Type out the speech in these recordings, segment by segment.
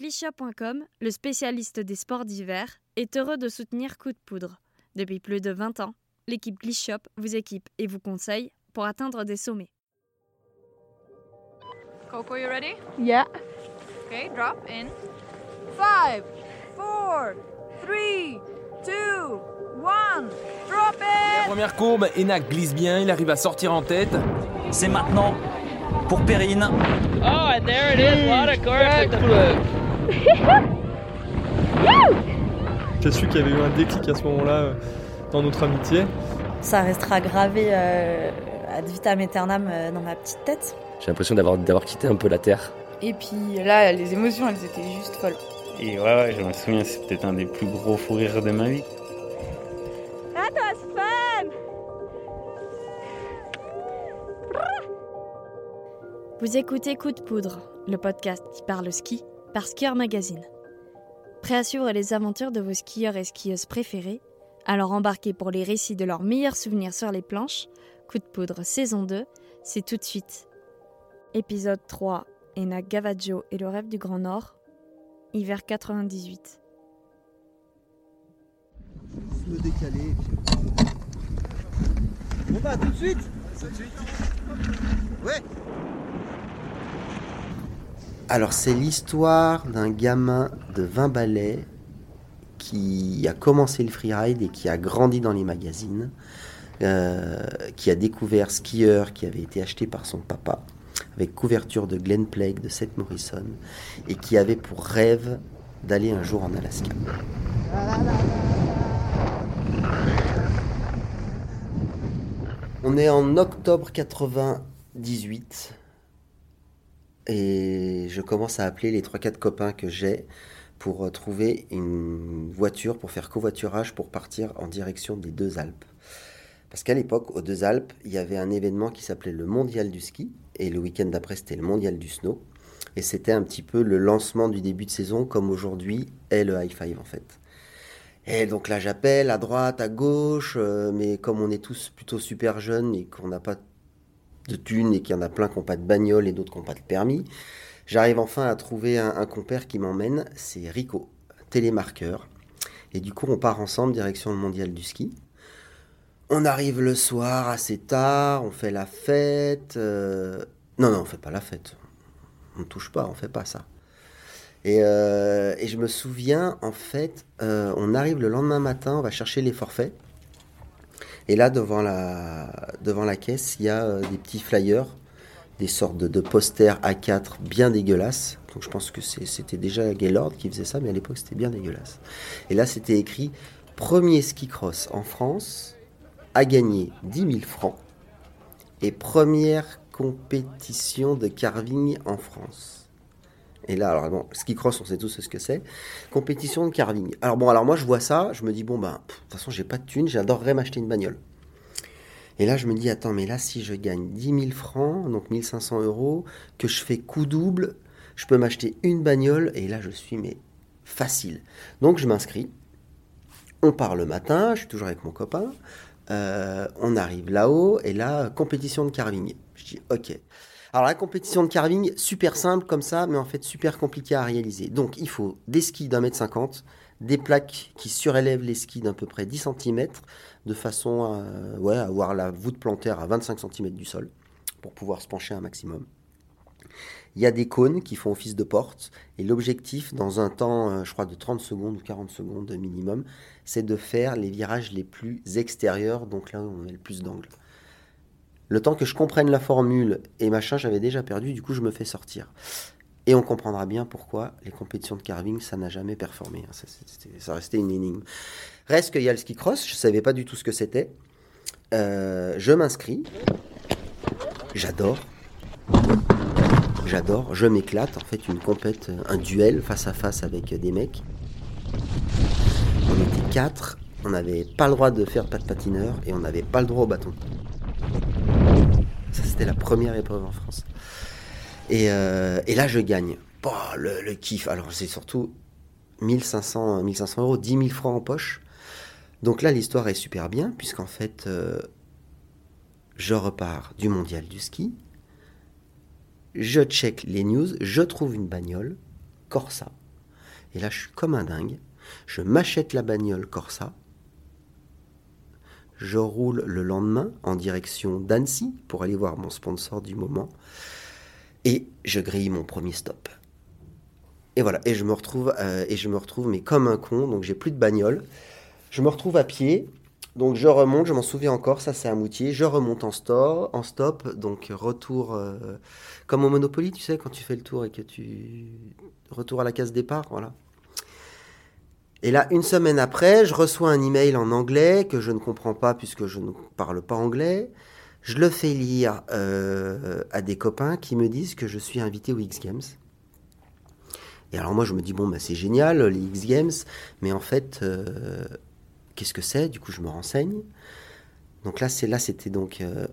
Clichat.com, le spécialiste des sports d'hiver, est heureux de soutenir Coup de Poudre. Depuis plus de 20 ans, l'équipe Clichat vous équipe et vous conseille pour atteindre des sommets. Coco, you ready? Yeah. Okay, drop in. Five, four, three, two, one. Drop La it! première courbe, Enak glisse bien, il arrive à sortir en tête. C'est maintenant pour Perrine. Oh, and there it is. J'ai su qu'il y avait eu un déclic à ce moment-là euh, dans notre amitié. Ça restera gravé euh, ad vitam aeternam euh, dans ma petite tête. J'ai l'impression d'avoir, d'avoir quitté un peu la terre. Et puis là, les émotions, elles étaient juste folles. Et ouais, ouais, je me souviens, c'est peut-être un des plus gros fous rires de ma vie. That was fun! Vous écoutez Coup de Poudre, le podcast qui parle ski par Skieur Magazine. Prêt à suivre les aventures de vos skieurs et skieuses préférés Alors embarquez pour les récits de leurs meilleurs souvenirs sur les planches. Coup de Poudre saison 2, c'est tout de suite. Épisode 3, Ena Gavaggio et le rêve du Grand Nord, hiver 98. me décaler. On va tout de suite Tout de suite Ouais Alors c'est l'histoire d'un gamin de 20 balais qui a commencé le freeride et qui a grandi dans les magazines, euh, qui a découvert skieur qui avait été acheté par son papa avec couverture de Glenn Plague de Seth Morrison et qui avait pour rêve d'aller un jour en Alaska. On est en octobre 98 et je commence à appeler les 3-4 copains que j'ai pour euh, trouver une voiture pour faire covoiturage pour partir en direction des deux Alpes. Parce qu'à l'époque, aux deux Alpes, il y avait un événement qui s'appelait le Mondial du ski et le week-end d'après, c'était le Mondial du snow. Et c'était un petit peu le lancement du début de saison, comme aujourd'hui est le high five en fait. Et donc là, j'appelle à droite, à gauche, euh, mais comme on est tous plutôt super jeunes et qu'on n'a pas de thunes et qu'il y en a plein qui n'ont pas de bagnole et d'autres qui n'ont pas de permis, j'arrive enfin à trouver un, compère qui m'emmène, c'est Rico, télémarqueur. Et du coup, on part ensemble direction le mondial du ski. On arrive le soir assez tard, on fait la fête. euh, Non, non, on fait pas la fête. On ne touche pas, on fait pas ça. Et, euh, et je me souviens, en fait, euh, on arrive le lendemain matin, on va chercher les forfaits. Et là, devant la, caisse, il y a euh, des petits flyers, des sortes de, posters A4 bien dégueulasses. Donc je pense que c'était déjà Gaylord qui faisait ça, mais à l'époque, c'était bien dégueulasse. Et là, c'était écrit Premier ski cross en France a gagné 10 000 francs et première compétition de carving en France. Et là, alors bon, ski cross, on sait tous ce que c'est. Compétition de carving. Alors bon, alors moi je vois ça, je me dis bon pff, de toute façon j'ai pas de thunes, j'adorerais m'acheter une bagnole. Et là je me dis attends, mais là si je gagne 10 000 francs, donc 1500 euros, que je fais coup double, je peux m'acheter une bagnole et là je suis mais facile. Donc je m'inscris. On part le matin, je suis toujours avec mon copain. Euh, on arrive là-haut et là compétition de carving. Je dis ok. Alors la compétition de carving, super simple comme ça, mais en fait super compliqué à réaliser. Donc il faut des skis d'un mètre cinquante, des plaques qui surélèvent les skis d'à peu près 10 cm, de façon à, à avoir la voûte plantaire à 25 cm du sol, pour pouvoir se pencher un maximum. Il y a des cônes qui font office de porte, et l'objectif, dans un temps, euh, je crois, de 30 secondes ou 40 secondes minimum, c'est de faire les virages les plus extérieurs, donc là où on met le plus d'angle. Le temps que je comprenne la formule et machin, j'avais déjà perdu, du coup je me fais sortir. Et on comprendra bien pourquoi les compétitions de carving, ça n'a jamais performé. hein. Ça, restait une énigme. Reste qu'il y a le ski cross, je savais pas du tout ce que c'était. Euh, je m'inscris. J'adore. J'adore, je m'éclate. En fait, une compète, un duel face à face avec des mecs. On était quatre, on n'avait pas le droit de faire pas de patineur et on n'avait pas le droit au bâton. Ça, c'était la première épreuve en France. Et, euh, là, je gagne. Le, kiff. Alors, c'est surtout 1500, 1500 euros, 10 000 francs en poche. Donc là, l'histoire est super bien, puisqu'en fait, euh, je repars du mondial du ski. Je check les news, je trouve une bagnole, Corsa, Et là, je suis comme un dingue. Je m'achète la bagnole Corsa. Je roule le lendemain en direction d'Annecy pour aller voir mon sponsor du moment. Et je grille mon premier stop. Et voilà, et je me retrouve, euh, et je me retrouve mais comme un con, donc j'ai plus de bagnole. Je me retrouve à pied, donc je remonte, je m'en souviens encore, ça c'est à Moutier, je remonte en, en stop, donc retour euh, comme au Monopoly, tu sais, quand tu fais le tour et que tu... Retour à la case départ, voilà. Et là, une semaine après, je reçois un email en anglais que je ne comprends pas puisque je ne parle pas anglais. Je le fais lire euh, à des copains qui me disent que je suis invité aux X Games. Et alors moi, je me dis, bon, bah, c'est génial, les X Games, mais en fait, euh, qu'est-ce que c'est? Du coup, je me renseigne. Donc là, c'était donc euh,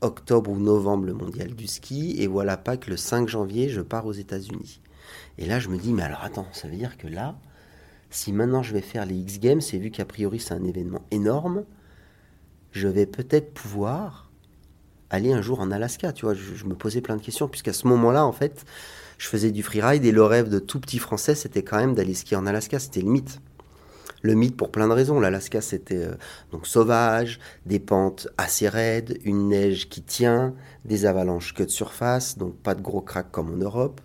octobre ou novembre, le mondial du ski, et voilà pas que le 5 janvier, je pars aux États-Unis. Et là, je me dis, mais alors attends, ça veut dire que là, si maintenant je vais faire les X Games, et vu qu'a priori c'est un événement énorme, je vais peut-être pouvoir aller un jour en Alaska. Tu vois, je, je me posais plein de questions, puisqu'à ce moment-là, en fait, je faisais du freeride et le rêve de tout petit français, c'était quand même d'aller skier en Alaska. C'était le mythe. Le mythe pour plein de raisons. L'Alaska, c'était euh, donc sauvage, des pentes assez raides, une neige qui tient, des avalanches que de surface, donc pas de gros cracks comme en Europe.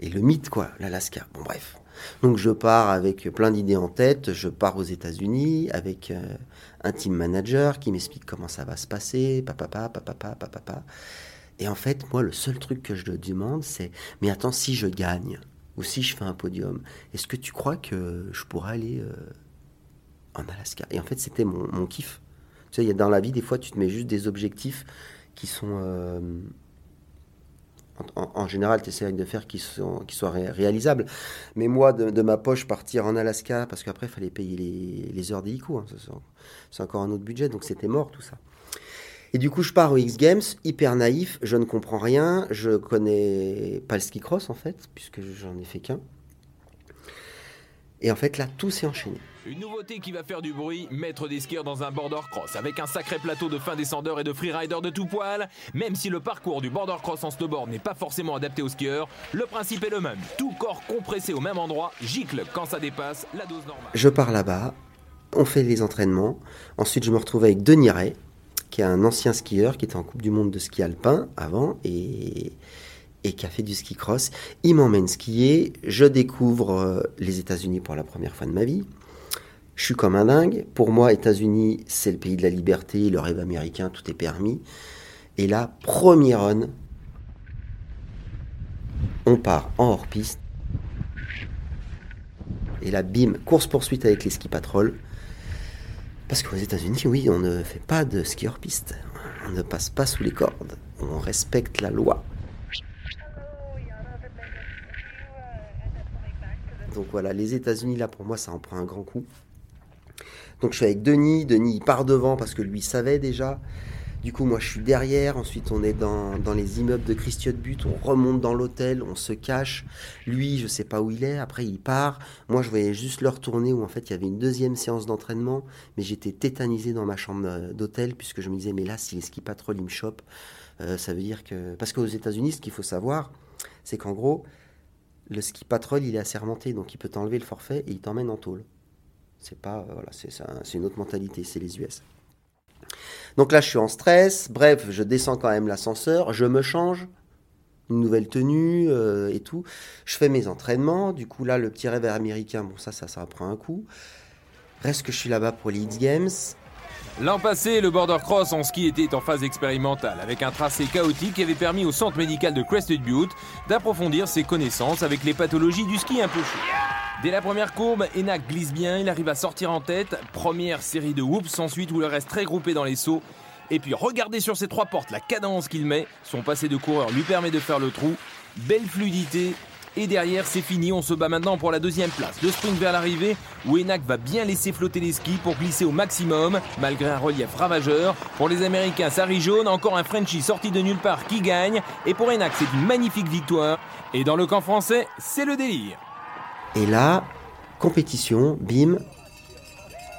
Et le mythe, quoi, l'Alaska. Bon, bref. Donc je pars avec plein d'idées en tête, je pars aux États-Unis avec euh, un team manager qui m'explique comment ça va se passer, papa, papa, papa, papa, papa. Et en fait, moi, le seul truc que je demande, c'est mais attends, si je gagne ou si je fais un podium, est-ce que tu crois que je pourrais aller euh, en Alaska? Et en fait, c'était mon, kiff. Tu sais, dans la vie, des fois, tu te mets juste des objectifs qui sont. Euh, en, général, tu essaies de faire qui, sont, qui soient ré réalisables. Mais moi, de, de, ma poche, partir en Alaska, parce qu'après, il fallait payer les, les heures d'hélico. Hein, c'est encore un autre budget, donc c'était mort tout ça. Et du coup, je pars aux X Games, hyper naïf, je ne comprends rien, je connais pas le ski cross en fait, puisque j'en ai fait qu'un. Et en fait, là, tout s'est enchaîné. Une nouveauté qui va faire du bruit, mettre des skieurs dans un border cross avec un sacré plateau de fin descendeurs et de freeriders de tout poil. Même si le parcours du border cross en snowboard n'est pas forcément adapté aux skieurs, le principe est le même. Tout corps compressé au même endroit, gicle quand ça dépasse la dose normale. Je pars là-bas, on fait les entraînements. Ensuite, je me retrouve avec Denis Ray, qui est un ancien skieur qui était en Coupe du Monde de ski alpin avant et, et qui a fait du ski cross. Il m'emmène skier, je découvre euh, les États-Unis pour la première fois de ma vie. Je suis comme un dingue. Pour moi, États-Unis, c'est le pays de la liberté, le rêve américain, tout est permis. Et là, premier run, on part en hors-piste. Et là, bim, course-poursuite avec les ski patrol. Parce qu'aux États-Unis, oui, on ne fait pas de ski hors piste. On ne passe pas sous les cordes. On respecte la loi. Donc voilà, les États-Unis, là, pour moi, ça en prend un grand coup. Donc je suis avec Denis. Denis, part devant parce que lui savait déjà. Du coup, moi, je suis derrière. Ensuite, on est dans, les immeubles de Christian But. On remonte dans l'hôtel, on se cache. Lui, je sais pas où il est. Après, il part. Moi, je voyais juste le retourner où en fait, il y avait une deuxième séance d'entraînement. Mais j'étais tétanisé dans ma chambre d'hôtel puisque je me disais, mais là, si les ski patrol, ils me chopent, euh, ça veut dire que. Parce qu'aux États-Unis, ce qu'il faut savoir, c'est qu'en gros, le ski patrol, il est assermenté. Donc, il peut t'enlever le forfait et il t'emmène en tôle. C'est pas. Voilà, c'est une autre mentalité. C'est les US. Donc là, je suis en stress. Bref, je descends quand même l'ascenseur. Je me change. Une nouvelle tenue euh, et tout. Je fais mes entraînements. Du coup, là, le petit rêve américain, bon, ça, ça, ça prend un coup. Reste que je suis là-bas pour les Games. L'an passé, le border cross en ski était en phase expérimentale, avec un tracé chaotique qui avait permis au centre médical de Crested Butte d'approfondir ses connaissances avec les pathologies du ski un peu chaud. Dès la première courbe, Enak glisse bien, il arrive à sortir en tête. Première série de whoops ensuite où il reste très groupé dans les sauts. Et puis regardez sur ces trois portes la cadence qu'il met. Son passé de coureur lui permet de faire le trou. Belle fluidité. Et derrière, c'est fini. On se bat maintenant pour la deuxième place. Le sprint vers l'arrivée où Enak va bien laisser flotter les skis pour glisser au maximum, malgré un relief ravageur. Pour les Américains, ça rit jaune. Encore un Frenchie sorti de nulle part qui gagne. Et pour Enak, c'est une magnifique victoire. Et dans le camp français, c'est le délire. Et là, compétition, bim,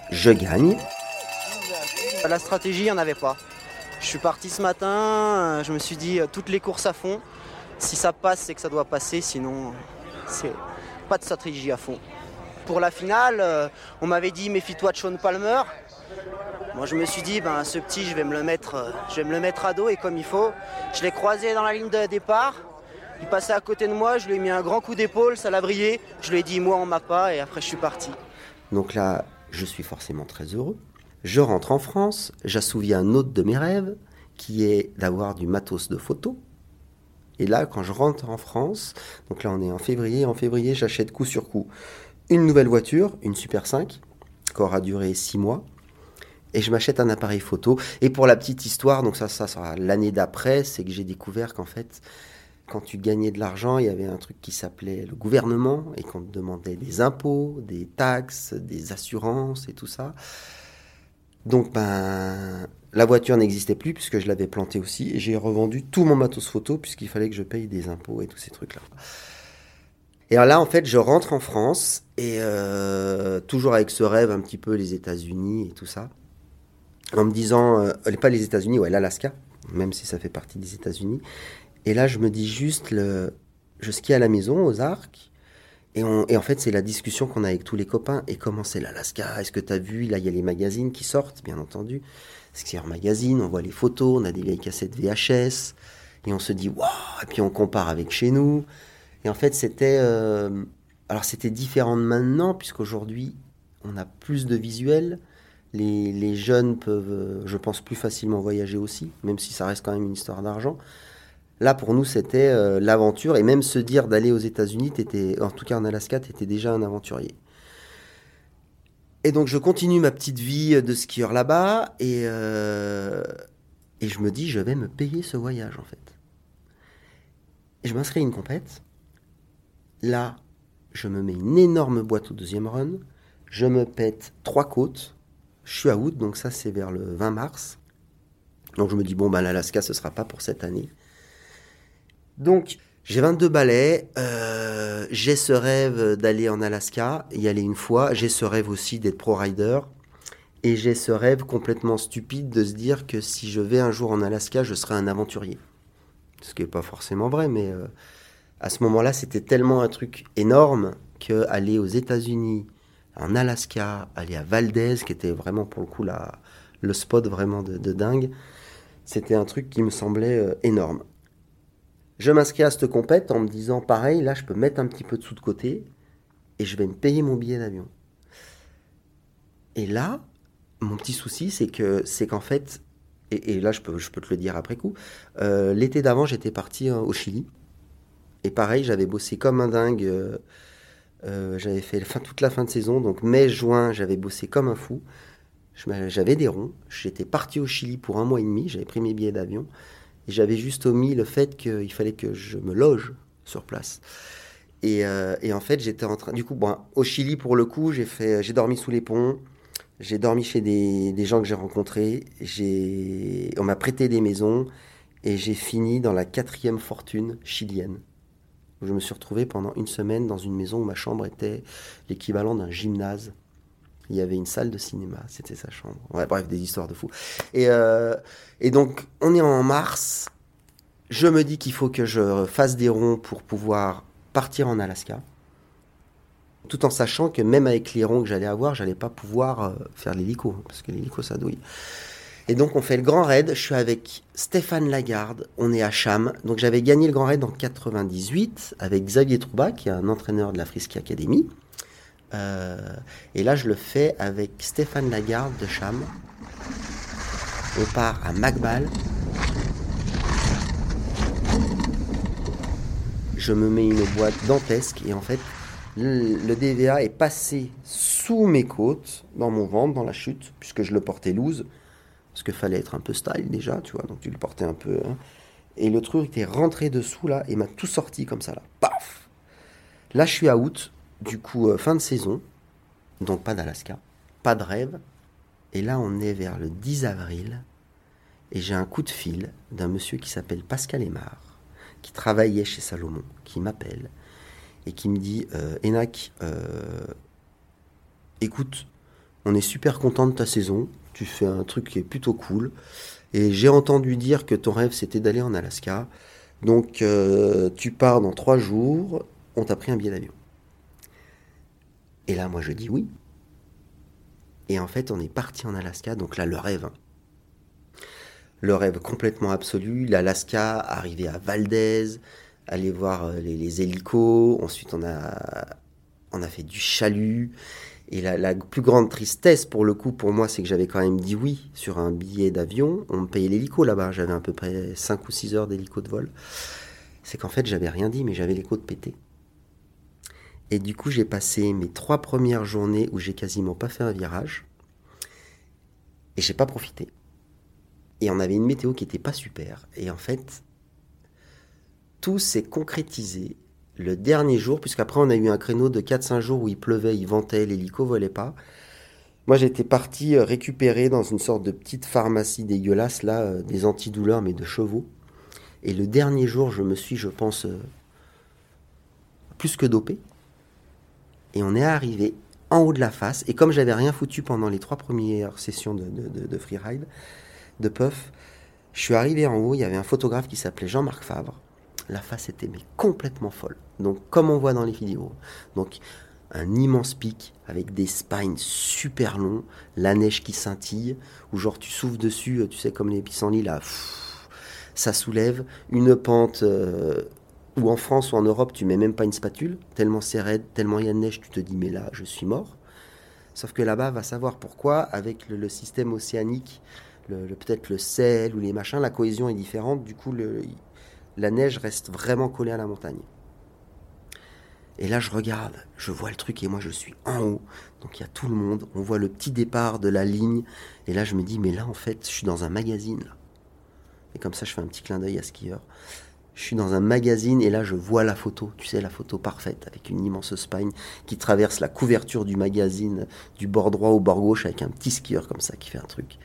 je gagne. La stratégie, il n'y en avait pas. Je suis parti ce matin, je me suis dit toutes les courses à fond. Si ça passe, c'est que ça doit passer, sinon c'est pas de stratégie à fond. Pour la finale, euh, on m'avait dit méfie-toi de Sean Palmer. Moi je me suis dit ben ce petit je vais me le mettre euh, je me le mettre à dos et comme il faut. Je l'ai croisé dans la ligne de départ. Il passait à côté de moi, je lui ai mis un grand coup d'épaule, ça l'a brillé. Je lui ai dit moi on m'a pas et après je suis parti. Donc là, je suis forcément très heureux. Je rentre en France, j'assouvis un autre de mes rêves, qui est d'avoir du matos de photo. Et là, quand je rentre en France, donc là on est en février, en février j'achète coup sur coup une nouvelle voiture, une Super 5, qui aura duré six mois, et je m'achète un appareil photo. Et pour la petite histoire, donc ça, ça sera l'année d'après, c'est que j'ai découvert qu'en fait, quand tu gagnais de l'argent, il y avait un truc qui s'appelait le gouvernement et qu'on te demandait des impôts, des taxes, des assurances et tout ça. Donc, ben, la voiture n'existait plus puisque je l'avais plantée aussi et j'ai revendu tout mon matos photo puisqu'il fallait que je paye des impôts et tous ces trucs-là. Et là, en fait, je rentre en France et euh, toujours avec ce rêve un petit peu les États-Unis et tout ça, en me disant, euh, pas les États-Unis, ouais, l'Alaska, même si ça fait partie des États-Unis. Et là, je me dis juste, je skie à la maison, aux arcs, et, et en fait, c'est la discussion qu'on a avec tous les copains. Et comment c'est l'Alaska? Est-ce que tu as vu? Là, il y a les magazines qui sortent, bien entendu. Skier Magazine, on voit les photos, on a des vieilles cassettes VHS, et on se dit, waouh Et puis on compare avec chez nous. Et en fait, c'était. euh, alors, c'était différent de maintenant, puisqu'aujourd'hui, on a plus de visuels. Les, les jeunes peuvent, euh, je pense, plus facilement voyager aussi, même si ça reste quand même une histoire d'argent. Là, pour nous, c'était euh, l'aventure. Et même se dire d'aller aux États-Unis, en tout cas en Alaska, tu étais déjà un aventurier. Et donc, je continue ma petite vie de skieur là-bas. Et, euh, et je me dis, je vais me payer ce voyage, en fait. Et je m'inscris à une compète. Là, je me mets une énorme boîte au deuxième run. Je me pète trois côtes. Je suis à août, donc ça, c'est vers le 20 mars. Donc, je me dis, bon, ben, l'Alaska, ce sera pas pour cette année. Donc, j'ai 22 balais, euh, j'ai ce rêve d'aller en Alaska, y aller une fois, j'ai ce rêve aussi d'être pro rider, et j'ai ce rêve complètement stupide de se dire que si je vais un jour en Alaska, je serai un aventurier. Ce qui n'est pas forcément vrai, mais euh, à ce moment-là, c'était tellement un truc énorme que aller aux États-Unis, en Alaska, aller à Valdez, qui était vraiment pour le coup la, le spot vraiment de, de dingue, c'était un truc qui me semblait euh, énorme. Je m'inscris à cette compète en me disant pareil, là je peux mettre un petit peu de sous de côté et je vais me payer mon billet d'avion. Et là, mon petit souci, c'est que c'est qu'en fait, et, là je peux, je peux te le dire après coup, euh, l'été d'avant j'étais parti euh, au Chili. Et pareil, j'avais bossé comme un dingue. euh, j'avais fait toute la fin de saison, donc mai, juin, j'avais bossé comme un fou. J'avais des ronds. J'étais parti au Chili pour un mois et demi. J'avais pris mes billets d'avion. J'avais juste omis le fait qu'il fallait que je me loge sur place. Et, euh, en fait, j'étais en train. Du coup, au Chili, pour le coup, j'ai dormi sous les ponts. J'ai dormi chez des, gens que j'ai rencontrés. On m'a prêté des maisons. Et j'ai fini dans la quatrième fortune chilienne. Je me suis retrouvé pendant une semaine dans une maison où ma chambre était l'équivalent d'un gymnase. Il y avait une salle de cinéma, c'était sa chambre. Bref, des histoires de fou. Et, euh, et donc, on est en mars. Je me dis qu'il faut que je fasse des ronds pour pouvoir partir en Alaska. Tout en sachant que même avec les ronds que j'allais avoir, j'allais pas pouvoir euh, faire l'hélico, parce que l'hélico, ça douille. Et donc, on fait le grand raid. Je suis avec Stéphane Lagarde. On est à Cham. Donc, j'avais gagné le grand raid en 98 avec Xavier Trouba, qui est un entraîneur de la Frisky Academy. Euh, et là, je le fais avec Stéphane Lagarde de Cham. On part à Magbal. Je me mets une boîte dantesque et en fait, le, DVA est passé sous mes côtes, dans mon ventre, dans la chute, puisque je le portais loose. Parce qu'il fallait être un peu style déjà, tu vois, donc tu le portais un peu. hein. Et le truc était rentré dessous là et m'a tout sorti comme ça là. Paf Là, je suis à août, du coup, euh, fin de saison, donc pas d'Alaska, pas de rêve. Et là, on est vers le 10 avril, et j'ai un coup de fil d'un monsieur qui s'appelle Pascal Aymar, qui travaillait chez Salomon, qui m'appelle et qui me dit euh, Enac, euh, écoute, on est super content de ta saison, tu fais un truc qui est plutôt cool, et j'ai entendu dire que ton rêve c'était d'aller en Alaska, donc tu pars dans trois jours, on t'a pris un billet d'avion. Et là, moi, je dis oui. Et en fait, on est parti en Alaska, donc là, le rêve. hein. Le rêve complètement absolu. L'Alaska, arrivé à Valdez, aller voir euh, les, hélicos. Ensuite, on a, on a fait du chalut. Et la, la plus grande tristesse, pour le coup, pour moi, c'est que j'avais quand même dit oui sur un billet d'avion. On me payait l'hélico là-bas. J'avais à peu près 5 ou 6 heures d'hélico de vol. C'est qu'en fait, j'avais rien dit, mais j'avais les côtes pétées. Et du coup, j'ai passé mes trois premières journées où j'ai quasiment pas fait un virage. Et j'ai pas profité. Et on avait une météo qui était pas super. Et en fait, tout s'est concrétisé le dernier jour, puisqu'après on a eu un créneau de 4-5 jours où il pleuvait, il ventait, l'hélico volait pas. Moi j'étais parti euh, récupérer dans une sorte de petite pharmacie dégueulasse, là, euh, des antidouleurs, mais de chevaux. Et le dernier jour, je me suis, je pense, euh, plus que dopé. Et on est arrivé en haut de la face. Et comme j'avais rien foutu pendant les trois premières sessions de, de, de, de freeride, de puff, je suis arrivé en haut, il y avait un photographe qui s'appelait Jean-Marc Favre. La face était mais complètement folle. Donc comme on voit dans les vidéos. Donc un immense pic avec des spines super longs, la neige qui scintille, où genre tu souffles dessus, tu sais comme les pissenlits là, ça soulève une pente euh, où en France ou en Europe tu mets même pas une spatule, tellement c'est raide, tellement il y a de neige, tu te dis mais là je suis mort. Sauf que là-bas va savoir pourquoi avec le, système océanique, peut-être le sel ou les machins, la cohésion est différente, du coup la neige reste vraiment collée à la montagne. Et là, je regarde, je vois le truc et moi, je suis en haut. Donc, il y a tout le monde. On voit le petit départ de la ligne. Et là, je me dis, mais là, en fait, je suis dans un magazine. Là. Et comme ça, je fais un petit clin d'œil à skieur. Je suis dans un magazine et là, je vois la photo. Tu sais, la photo parfaite avec une immense spine qui traverse la couverture du magazine du bord droit au bord gauche avec un petit skieur comme ça qui fait un truc.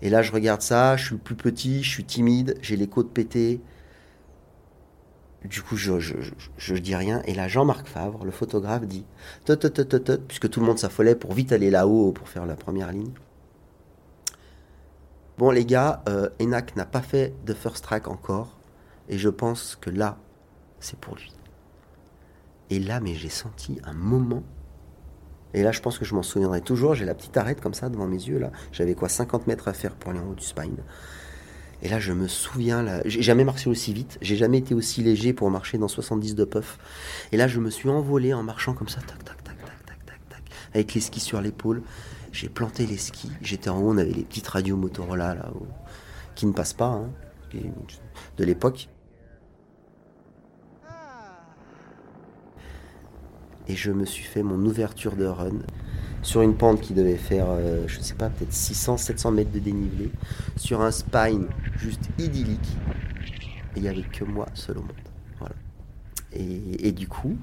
Et là, je regarde ça. Je suis plus petit, je suis timide, j'ai les côtes pétées. Du coup, je, je, je, dis rien. Et là, Jean-Marc Favre, le photographe, dit tot, tot, tot, puisque tout le monde s'affolait pour vite aller là-haut pour faire la première ligne. Bon, les gars, euh, Enak n'a pas fait de first track encore. Et je pense que là, c'est pour lui. Et là, mais j'ai senti un moment. Et là, je pense que je m'en souviendrai toujours. J'ai la petite arête comme ça devant mes yeux. là. J'avais quoi 50 mètres à faire pour aller en haut du spine. Et là, je me souviens, là, j'ai jamais marché aussi vite, j'ai jamais été aussi léger pour marcher dans 70 de puff. Et là, je me suis envolé en marchant comme ça, tac, tac, tac, tac, tac, tac, tac, avec les skis sur l'épaule. J'ai planté les skis, j'étais en haut, on avait les petites radios Motorola, là, qui ne passent pas, hein, de l'époque. Et je me suis fait mon ouverture de run sur une pente qui devait faire, euh, je sais pas, peut-être 600, 700 mètres de dénivelé, sur un spine juste idyllique. Et il n'y avait que moi seul au monde. Et, du coup,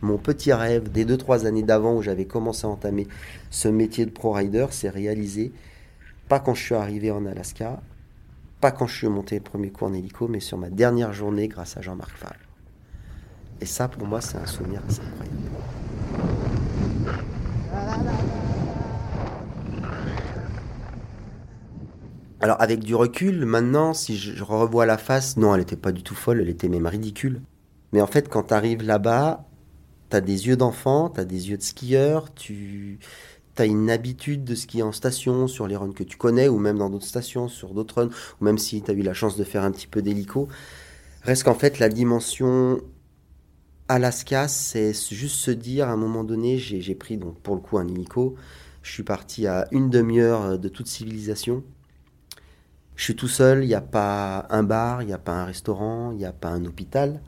mon petit rêve des 2-3 années d'avant où j'avais commencé à entamer ce métier de pro rider s'est réalisé pas quand je suis arrivé en Alaska, pas quand je suis monté le premier coup en hélico, mais sur ma dernière journée grâce à Jean-Marc Favre. Et ça, pour moi, c'est un souvenir assez incroyable. Alors avec du recul, maintenant, si je revois la face, non, elle était pas du tout folle, elle était même ridicule. Mais en fait, quand tu arrives là-bas, t'as des yeux d'enfant, t'as des yeux de skieur, tu as une habitude de skier en station sur les runs que tu connais, ou même dans d'autres stations, sur d'autres runs, ou même si tu as eu la chance de faire un petit peu d'hélico. Reste qu'en fait, la dimension Alaska, c'est juste se dire, à un moment donné, j'ai pris donc pour le coup un hélico, je suis parti à une demi-heure de toute civilisation. Je suis tout seul, il n'y a pas un bar, il n'y a pas un restaurant, il n'y a pas un hôpital,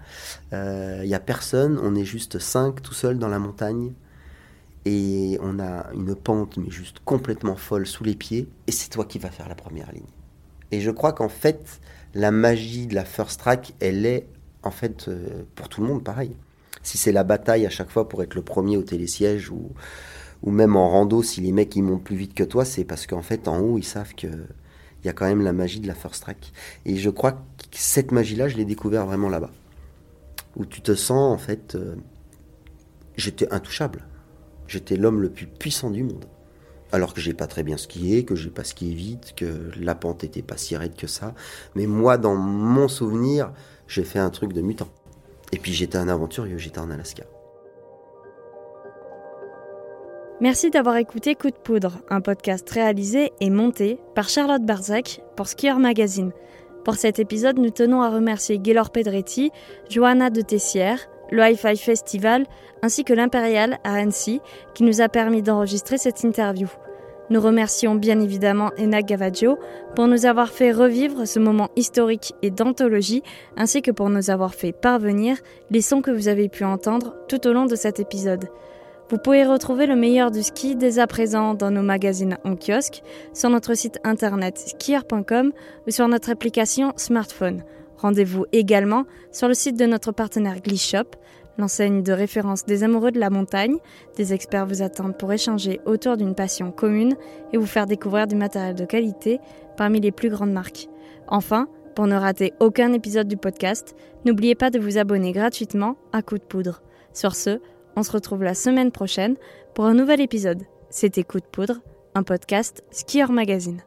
euh, il n'y a personne, on est juste cinq tout seuls dans la montagne et on a une pente mais juste complètement folle sous les pieds et c'est toi qui vas faire la première ligne. Et je crois qu'en fait, la magie de la first track, elle est en fait euh, pour tout le monde pareil. Si c'est la bataille à chaque fois pour être le premier au télésiège ou, ou même en rando, si les mecs ils montent plus vite que toi, c'est parce qu'en fait en haut ils savent que il y a quand même la magie de la first track. Et je crois que cette magie-là, je l'ai découvert vraiment là-bas. Où tu te sens, en fait, euh, j'étais intouchable. J'étais l'homme le plus puissant du monde. Alors que j'ai pas très bien skié, que j'ai pas skié vite, que la pente était pas si raide que ça. Mais moi, dans mon souvenir, j'ai fait un truc de mutant. Et puis j'étais un aventurier, j'étais en Alaska. Merci d'avoir écouté Coup de poudre, un podcast réalisé et monté par Charlotte Barzac pour Skier Magazine. Pour cet épisode, nous tenons à remercier Gaylor Pedretti, Johanna de Tessière, le Hi-Fi Festival ainsi que l'Impérial à Annecy qui nous a permis d'enregistrer cette interview. Nous remercions bien évidemment Ena Gavaggio pour nous avoir fait revivre ce moment historique et d'anthologie, ainsi que pour nous avoir fait parvenir les sons que vous avez pu entendre tout au long de cet épisode. Vous pouvez retrouver le meilleur du ski dès à présent dans nos magazines en kiosque, sur notre site internet skier.com ou sur notre application smartphone. Rendez-vous également sur le site de notre partenaire Glishop, l'enseigne de référence des amoureux de la montagne. Des experts vous attendent pour échanger autour d'une passion commune et vous faire découvrir du matériel de qualité parmi les plus grandes marques. Enfin, pour ne rater aucun épisode du podcast, n'oubliez pas de vous abonner gratuitement à Coup de Poudre. Sur ce, on se retrouve la semaine prochaine pour un nouvel épisode. C'était Coup de Poudre, un podcast Skieur Magazine.